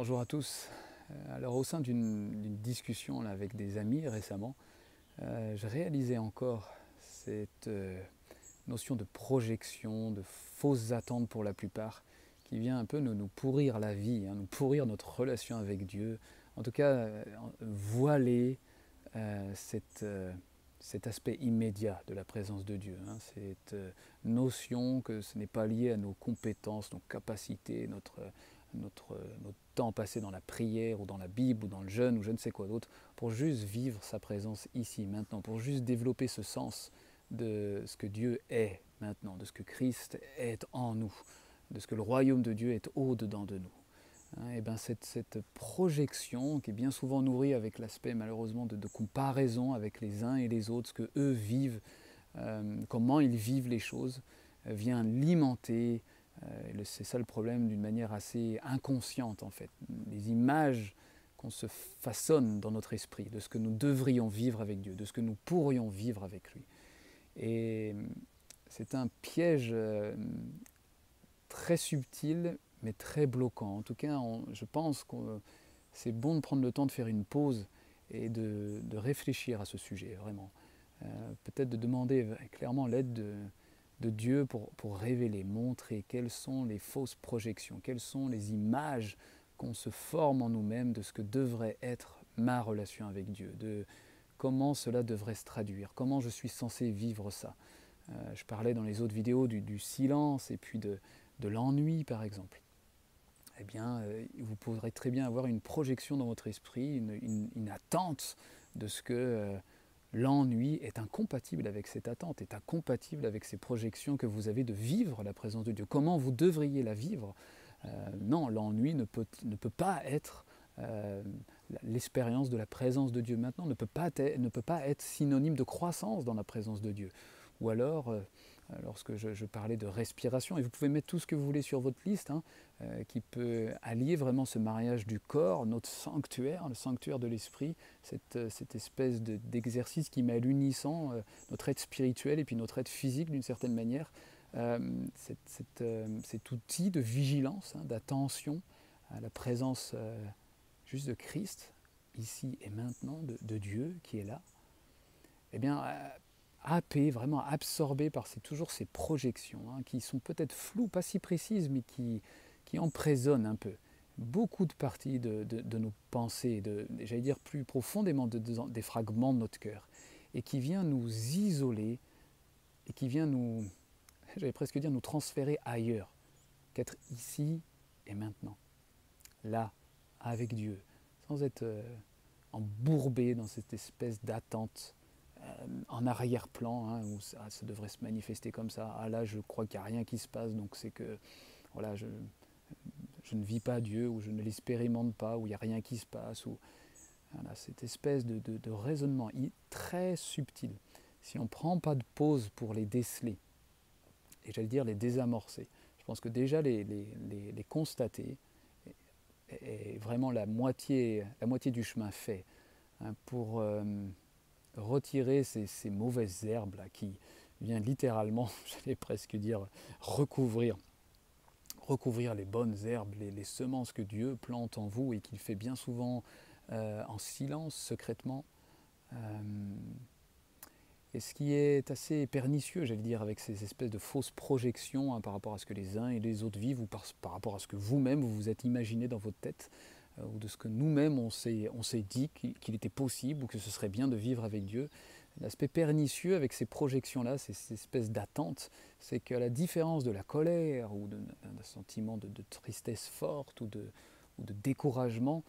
Bonjour à tous. Euh, alors au sein d'une discussion avec des amis récemment, euh, je réalisais encore cette euh, notion de projection, de fausses attentes pour la plupart, qui vient un peu nous, pourrir la vie, hein, nous pourrir notre relation avec Dieu, en tout cas voiler cet aspect immédiat de la présence de Dieu, hein, cette notion que ce n'est pas lié à nos compétences, nos capacités, notre notre, notre, temps passé dans la prière ou dans la Bible ou dans le jeûne ou je ne sais quoi d'autre, pour juste vivre sa présence ici, maintenant, pour juste développer ce sens de ce que Dieu est maintenant, de ce que Christ est en nous, de ce que le royaume de Dieu est au-dedans de nous. Hein, et bien cette, cette, projection qui est bien souvent nourrie avec l'aspect malheureusement de, comparaison avec les uns et les autres, ce que eux vivent, euh, comment ils vivent les choses, euh, vient l'alimenter c'est ça le problème d'une manière assez inconsciente en fait. Les images qu'on se façonne dans notre esprit de ce que nous devrions vivre avec Dieu, de ce que nous pourrions vivre avec lui. Et c'est un piège euh, très subtil mais très bloquant. En tout cas, je pense que c'est bon de prendre le temps de faire une pause et de, réfléchir à ce sujet, vraiment. Euh, Peut-être de demander clairement l'aide de, de Dieu pour, pour, révéler, montrer quelles sont les fausses projections, quelles sont les images qu'on se forme en nous-mêmes de ce que devrait être ma relation avec Dieu, de comment cela devrait se traduire, comment je suis censé vivre ça. Euh, je parlais dans les autres vidéos du, silence et puis de, de l'ennui par exemple. Eh bien, euh, vous pourrez très bien avoir une projection dans votre esprit, une, une, une attente de ce que... Euh, l'ennui est incompatible avec cette attente, est incompatible avec ces projections que vous avez de vivre la présence de Dieu. Comment vous devriez la vivre? Euh, Non, l'ennui ne peut, pas être euh, l'expérience de la présence de Dieu maintenant, ne peut, pas ne peut pas être synonyme de croissance dans la présence de Dieu. Ou alors, euh, lorsque je, parlais de respiration, et vous pouvez mettre tout ce que vous voulez sur votre liste, hein, euh, qui peut allier vraiment ce mariage du corps, notre sanctuaire, le sanctuaire de l'esprit, cette, euh, cette, espèce d'exercice qui met à l'unisson euh, notre être spirituel et puis notre être physique d'une certaine manière, cette, cet outil de vigilance, hein, d'attention à la présence juste de Christ, ici et maintenant, de, de Dieu qui est là, eh bien, happé, vraiment absorbé par ces, toujours ces projections hein, qui sont peut-être floues, pas si précises, mais qui, qui emprisonnent un peu. Beaucoup de parties de, de, de nos pensées, j'allais dire plus profondément de, des fragments de notre cœur, et qui vient nous isoler, et qui vient nous, j'allais presque dire, nous transférer ailleurs qu'être ici et maintenant, là, avec Dieu, sans être euh, embourbé dans cette espèce d'attente en arrière-plan, hein, où ça, devrait se manifester comme ça. Ah là, je crois qu'il n'y a rien qui se passe, donc c'est que voilà, je, je, ne vis pas Dieu, ou je ne l'expérimente pas, ou il n'y a rien qui se passe. Ou, cette espèce de, de, raisonnement très subtil. Si on ne prend pas de pause pour les déceler, et j'allais dire les désamorcer, je pense que déjà les, les, les, les constater est, vraiment la moitié, la moitié du chemin fait hein, pour. Euh, retirer ces, mauvaises herbes qui viennent littéralement, j'allais presque dire, recouvrir, recouvrir les bonnes herbes, les, semences que Dieu plante en vous et qu'il fait bien souvent euh, en silence, secrètement. Euh, et ce qui est assez pernicieux, j'allais dire, avec ces espèces de fausses projections hein, par rapport à ce que les uns et les autres vivent ou par, par rapport à ce que vous-même vous vous êtes imaginé dans votre tête, ou de ce que nous-mêmes on s'est dit qu'il était possible ou que ce serait bien de vivre avec Dieu. L'aspect pernicieux avec ces projections-là, ces, ces, espèces d'attentes, c'est qu'à la différence de la colère ou d'un sentiment de, tristesse forte ou de, ou de découragement,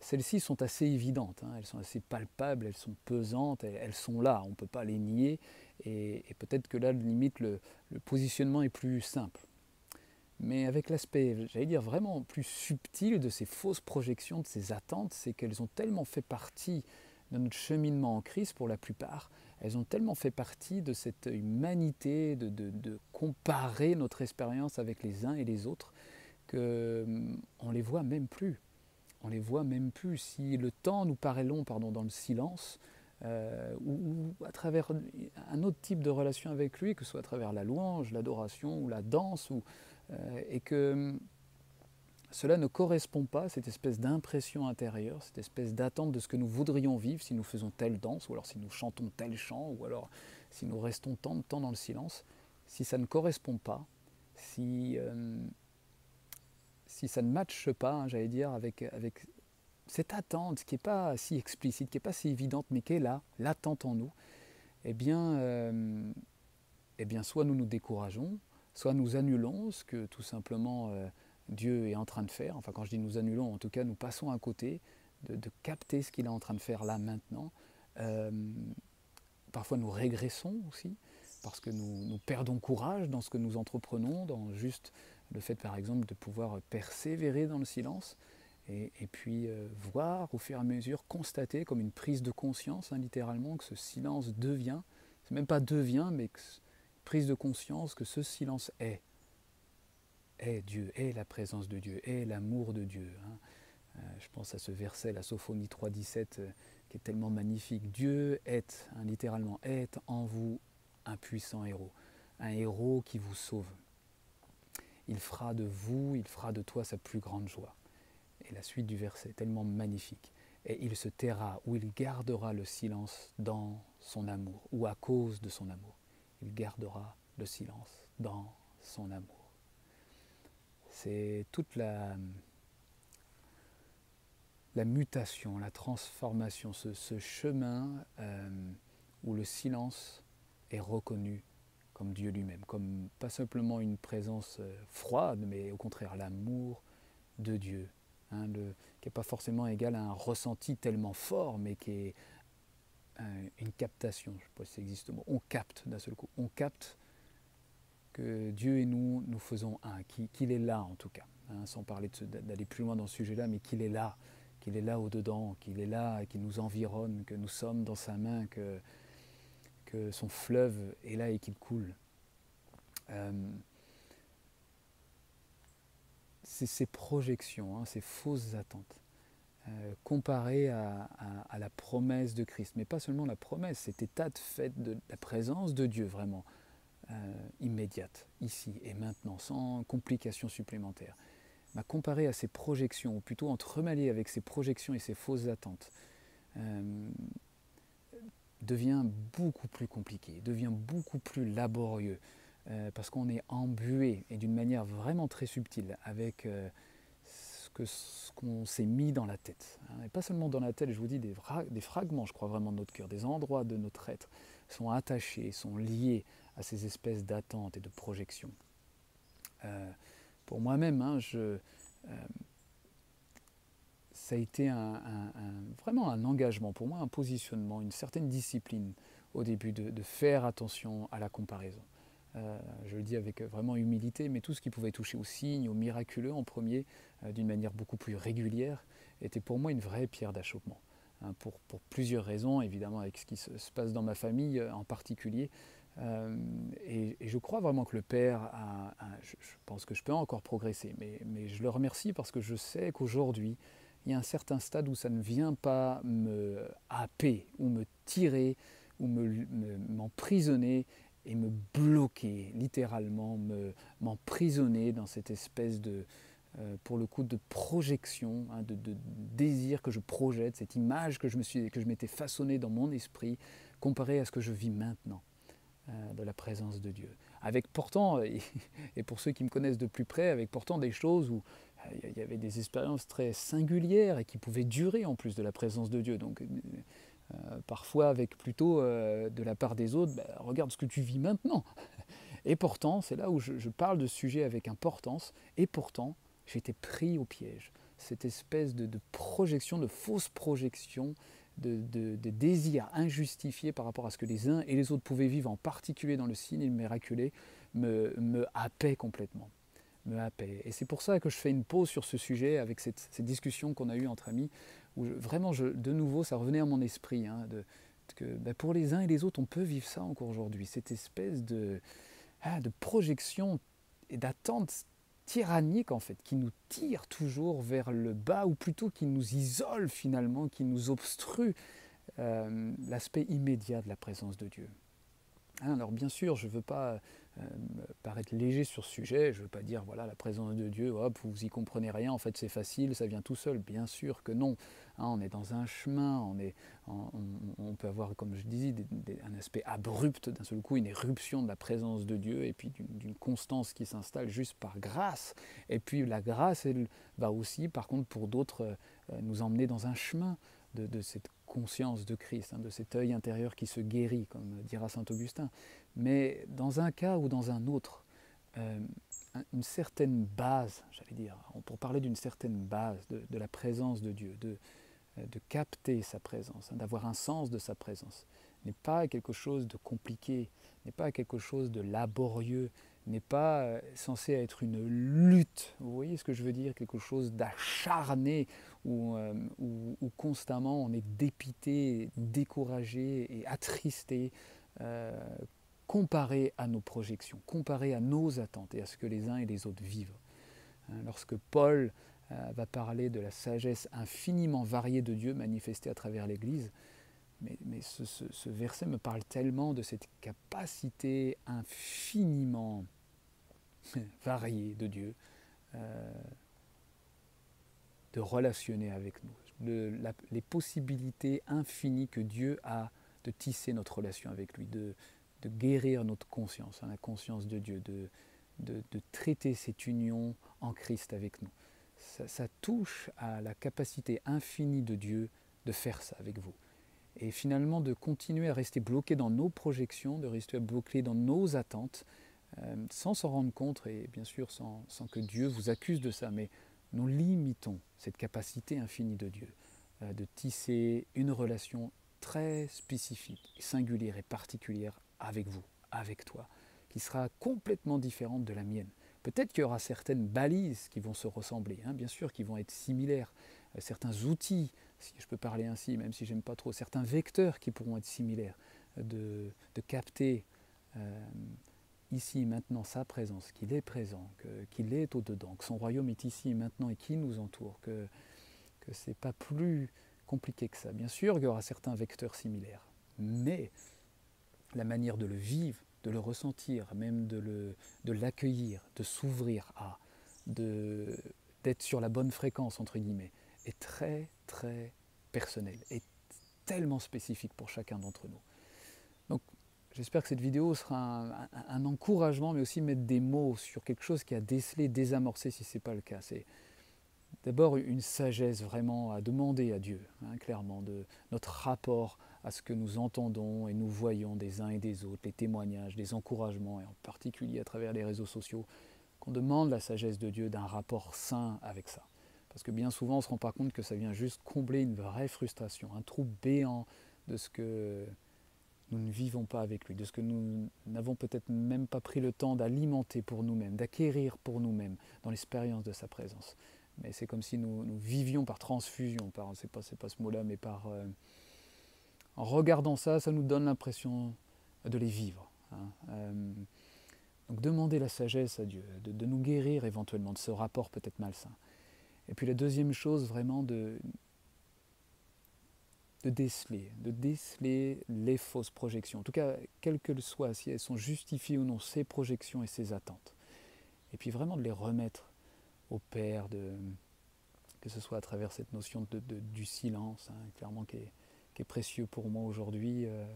celles-ci sont assez évidentes, hein, elles sont assez palpables, elles sont pesantes, elles, sont là, on ne peut pas les nier, et, peut-être que là, limite, le positionnement est plus simple mais avec l'aspect, j'allais dire, vraiment plus subtil de ces fausses projections, de ces attentes, c'est qu'elles ont tellement fait partie de notre cheminement en Christ pour la plupart, elles ont tellement fait partie de cette humanité, de, de, comparer notre expérience avec les uns et les autres, qu'on ne les voit même plus. On les voit même plus. Si le temps nous paraît long pardon, dans le silence, euh, ou, à travers un autre type de relation avec lui, que ce soit à travers la louange, l'adoration ou la danse, ou, et que cela ne correspond pas à cette espèce d'impression intérieure, cette espèce d'attente de ce que nous voudrions vivre si nous faisons telle danse, ou alors si nous chantons tel chant, ou alors si nous restons tant de temps dans le silence. Si ça ne correspond pas, si, euh, si ça ne matche pas, hein, j'allais dire, avec, avec cette attente qui n'est pas si explicite, qui n'est pas si évidente, mais qui est là, l'attente en nous, eh bien, euh, eh bien, soit nous nous décourageons, soit nous annulons ce que tout simplement euh, Dieu est en train de faire. Enfin, quand je dis nous annulons, en tout cas, nous passons à côté de, capter ce qu'il est en train de faire là maintenant. Euh, parfois, nous régressons aussi parce que nous, perdons courage dans ce que nous entreprenons, dans juste le fait, par exemple, de pouvoir persévérer dans le silence. Et, puis euh, voir au fur et à mesure, constater comme une prise de conscience, hein, littéralement, que ce silence devient, c'est même pas devient, mais que, prise de conscience que ce silence est est Dieu, est la présence de Dieu, est l'amour de Dieu. Hein. Euh, je pense à ce verset, la Sophonie 3.17, euh, qui est tellement magnifique. Dieu est, hein, littéralement, est en vous un puissant héros, un héros qui vous sauve. Il fera de vous, il fera de toi sa plus grande joie. Et la suite du verset est tellement magnifique. Et il se taira ou il gardera le silence dans son amour ou à cause de son amour. Il gardera le silence dans son amour. C'est toute la, mutation, la transformation, ce, chemin euh, où le silence est reconnu comme Dieu lui-même, comme pas simplement une présence euh, froide, mais au contraire l'amour de Dieu, hein, qui n'est pas forcément égal à un ressenti tellement fort, mais qui est une captation, je ne sais pas si ça existe on capte d'un seul coup, on capte que Dieu et nous, nous faisons un, qu'il est là en tout cas, hein, sans parler d'aller plus loin dans ce sujet-là, mais qu'il est là, qu'il est là au-dedans, qu'il est là, qu'il nous environne, que nous sommes dans sa main, que, que son fleuve est là et qu'il coule. Euh, c'est ces projections, hein, ces fausses attentes, euh, comparées à, la promesse de Christ. Mais pas seulement la promesse, cet état de fait de la présence de Dieu vraiment. Euh, immédiate, ici et maintenant, sans complications supplémentaires. m'a comparé à ces projections, ou plutôt entremêlé avec ces projections et ces fausses attentes, euh, devient beaucoup plus compliqué, devient beaucoup plus laborieux, parce qu'on est embué, et d'une manière vraiment très subtile, avec ce qu'on s'est mis dans la tête. Hein. Et pas seulement dans la tête, je vous dis, des, des fragments, je crois vraiment de notre cœur, des endroits de notre être sont attachés, sont liés à ces espèces d'attentes et de projections. Euh, pour moi-même, hein, euh, ça a été vraiment un engagement, pour moi un positionnement, une certaine discipline au début de, faire attention à la comparaison. Euh, je le dis avec vraiment humilité, mais tout ce qui pouvait toucher aux signes, aux miraculeux en premier, d'une manière beaucoup plus régulière, était pour moi une vraie pierre d'achoppement. Hein, pour, plusieurs raisons, évidemment avec ce qui se, passe dans ma famille en particulier, euh, et, je crois vraiment que le Père, a, je, pense que je peux encore progresser, mais, je le remercie parce que je sais qu'aujourd'hui, il y a un certain stade où ça ne vient pas me happer ou me tirer ou m'emprisonner me, et me bloquer, littéralement m'emprisonner dans cette espèce de, euh, pour le coup, de projection, hein, de, désir que je projette, cette image que je m'étais façonnée dans mon esprit, comparée à ce que je vis maintenant. Euh, de la présence de Dieu. Avec pourtant, et pour ceux qui me connaissent de plus près, avec pourtant des choses où euh, il y avait des expériences très singulières et qui pouvaient durer en plus de la présence de Dieu. Donc euh, parfois avec plutôt de la part des autres, bah, regarde ce que tu vis maintenant. Et pourtant, c'est là où je, parle de sujet avec importance, et pourtant, été pris au piège. Cette espèce de, de projection, de fausse projection de, désirs injustifiés par rapport à ce que les uns et les autres pouvaient vivre, en particulier dans le signe miraculé, me, me happaient complètement. Me happaient. Et c'est pour ça que je fais une pause sur ce sujet avec cette, discussion qu'on a eue entre amis, où vraiment, de nouveau, ça revenait à mon esprit, hein, que ben, pour les uns et les autres, on peut vivre ça encore aujourd'hui, cette espèce de, ah, de projection et d'attente tyrannique en fait, qui nous tire toujours vers le bas, ou plutôt qui nous isole finalement, qui nous obstrue euh, l'aspect immédiat de la présence de Dieu. Hein, alors bien sûr, je ne veux pas paraître léger sur ce sujet. Je ne veux pas dire, voilà, la présence de Dieu, hop, vous y comprenez rien, en fait c'est facile, ça vient tout seul. Bien sûr que non. Hein, on est dans un chemin, on, est, on, peut avoir, comme je disais, un aspect abrupt d'un seul coup, une éruption de la présence de Dieu, et puis d'une constance qui s'installe juste par grâce. Et puis la grâce, elle va aussi, par contre, pour d'autres, euh, nous emmener dans un chemin de, cette conscience de Christ, hein, de cet œil intérieur qui se guérit, comme dira saint Augustin. Mais dans un cas ou dans un autre, euh, une certaine base, j'allais dire, pour parler d'une certaine base de, la présence de Dieu, de, euh, capter sa présence, hein, d'avoir un sens de sa présence, n'est pas quelque chose de compliqué, n'est pas quelque chose de laborieux, n'est pas euh, censé être une lutte. Vous voyez ce que je veux dire? Quelque chose d'acharné où, euh, constamment on est dépité, découragé et attristé comparé à nos projections, comparé à nos attentes et à ce que les uns et les autres vivent. Hein, lorsque Paul euh, va parler de la sagesse infiniment variée de Dieu manifestée à travers l'Église. Mais, ce, verset me parle tellement de cette capacité infiniment variée de Dieu euh, de relationner avec nous, les possibilités infinies que Dieu a de tisser notre relation avec lui, de, guérir notre conscience, hein, la conscience de Dieu, de, de traiter cette union en Christ avec nous ça, touche à la capacité infinie de Dieu de faire ça avec vous. Et finalement de continuer à rester bloqué dans nos projections, de rester bloqué dans nos attentes, euh, sans s'en rendre compte et bien sûr sans, que Dieu vous accuse de ça, mais nous limitons cette capacité infinie de Dieu euh, de tisser une relation très spécifique, singulière et particulière avec vous, avec toi, qui sera complètement différente de la mienne. Peut-être qu'il y aura certaines balises qui vont se ressembler, hein, bien sûr, qui vont être similaires, euh, certains outils, si je peux parler ainsi, même si j'aime pas trop, certains vecteurs qui pourront être similaires, euh, de, capter ici et maintenant sa présence, qu'il est présent, qu'il est au-dedans, que son royaume est ici et maintenant et qui nous entoure, que, ce n'est pas plus compliqué que ça. Bien sûr, il y aura certains vecteurs similaires, mais la manière de le vivre, de le ressentir, même de l'accueillir, de, s'ouvrir à, d'être sur la bonne fréquence, entre guillemets, est très, très personnel, est tellement spécifique pour chacun d'entre nous. Donc, j'espère que cette vidéo sera un, encouragement, mais aussi mettre des mots sur quelque chose qui a décelé, désamorcé, si ce n'est pas le cas. C'est d'abord une sagesse vraiment à demander à Dieu, hein, clairement, de notre rapport à ce que nous entendons et nous voyons des uns et des autres, les témoignages, les encouragements, et en particulier à travers les réseaux sociaux, qu'on demande la sagesse de Dieu d'un rapport sain avec ça. Parce que bien souvent, on ne se rend pas compte que ça vient juste combler une vraie frustration, un trou béant de ce que nous ne vivons pas avec lui, de ce que nous n'avons peut-être même pas pris le temps d'alimenter pour nous-mêmes, d'acquérir pour nous-mêmes dans l'expérience de sa présence. Mais c'est comme si nous, vivions par transfusion, par, c'est pas, pas ce mot-là, mais par... Euh, en regardant ça, ça nous donne l'impression de les vivre. Hein. Euh, donc demander la sagesse à Dieu, de, nous guérir éventuellement de ce rapport peut-être malsain. Et puis la deuxième chose, vraiment de, de déceler, de déceler les fausses projections. En tout cas, quelles qu'elles soient, si elles sont justifiées ou non, ces projections et ces attentes. Et puis vraiment de les remettre au Père, que ce soit à travers cette notion de, du silence, hein, clairement qui est, précieux pour moi aujourd'hui, euh,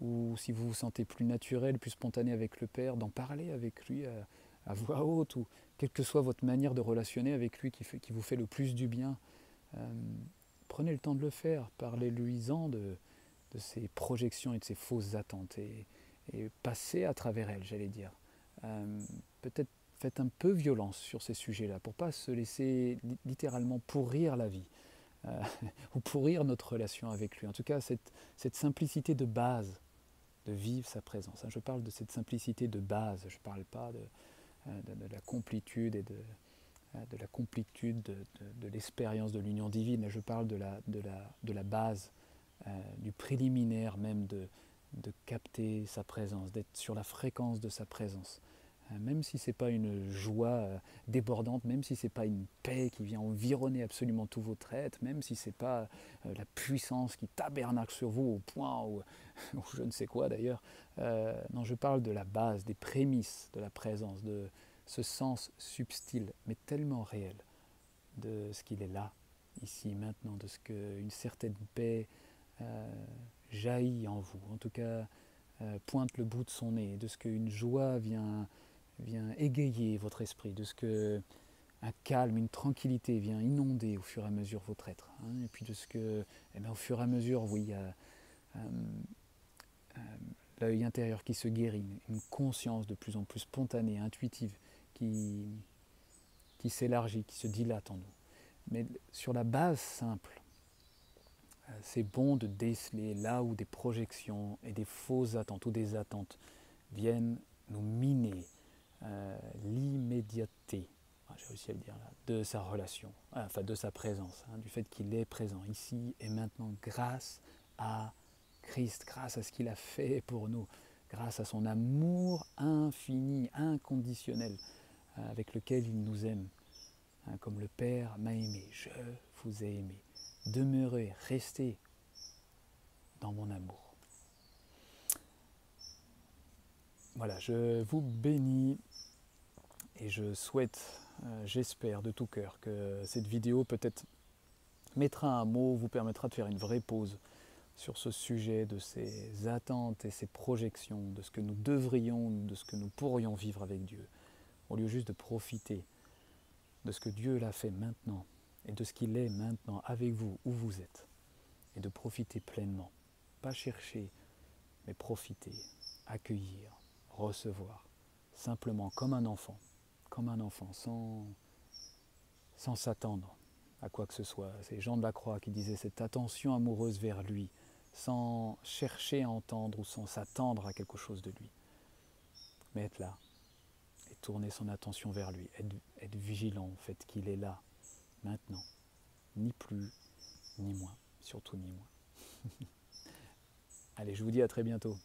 ou si vous vous sentez plus naturel, plus spontané avec le Père, d'en parler avec lui à, voix haute, ou quelle que soit votre manière de relationner avec lui qui vous fait le plus du bien. Euh, prenez le temps de le faire, parlez-lui-en de, de ses projections et de ses fausses attentes, et, et passez à travers elles, j'allais dire. Euh, peut-être faites un peu violence sur ces sujets-là, pour pas se laisser littéralement pourrir la vie. Euh, ou pourrir notre relation avec lui. En tout cas, cette, simplicité de base de vivre sa présence. Hein. Je parle de cette simplicité de base, je ne parle pas de, euh, de, la complétude et de, de la complétude de, l'expérience de l'union divine, je parle de la, de la, de la base, du préliminaire même de, de capter sa présence, d'être sur la fréquence de sa présence. Euh, même si ce n'est pas une joie euh, débordante, même si ce n'est pas une paix qui vient environner absolument tous vos traits, même si ce n'est pas euh, la puissance qui tabernacle sur vous au point où, je ne sais quoi d'ailleurs. non, je parle de la base, des prémices de la présence, de ce sens subtil, mais tellement réel, de ce qu'il est là, ici, maintenant, de ce qu'une certaine paix jaillit en vous, en tout cas pointe le bout de son nez, de ce qu'une joie vient vient égayer votre esprit, de ce que un calme, une tranquillité vient inonder au fur et à mesure votre être. Hein, et puis de ce que, eh bien, au fur et à mesure, oui, il y a euh, euh, l'œil intérieur qui se guérit, une conscience de plus en plus spontanée, intuitive, qui, qui s'élargit, qui se dilate en nous. Mais sur la base simple, euh, c'est bon de déceler là où des projections et des fausses attentes ou des attentes viennent nous miner, euh, l'immédiateté, ah, j'ai réussi à le dire là, de sa relation, ah, enfin de sa présence, hein, du fait qu'il est présent ici et maintenant grâce à Christ, grâce à ce qu'il a fait pour nous, grâce à son amour infini, inconditionnel, euh, avec lequel il nous aime, hein, comme le Père m'a aimé, je vous ai aimé. Demeurez, restez dans mon amour. Voilà, je vous bénis et je souhaite, euh, j'espère de tout cœur que cette vidéo peut-être mettra un mot, vous permettra de faire une vraie pause sur ce sujet de ces attentes et ces projections, de ce que nous devrions, de ce que nous pourrions vivre avec Dieu, au lieu juste de profiter de ce que Dieu l'a fait maintenant et de ce qu'il est maintenant avec vous, où vous êtes, et de profiter pleinement. Pas chercher, mais profiter, accueillir, recevoir, simplement comme un enfant comme un enfant, sans, s'attendre à quoi que ce soit. C'est Jean de la Croix qui disait cette attention amoureuse vers lui, sans chercher à entendre ou sans s'attendre à quelque chose de lui. Mais être là tourner son attention vers lui, être, vigilant au fait qu'il est là, maintenant, ni plus, ni moins, surtout ni moins. Allez, je vous dis à très bientôt.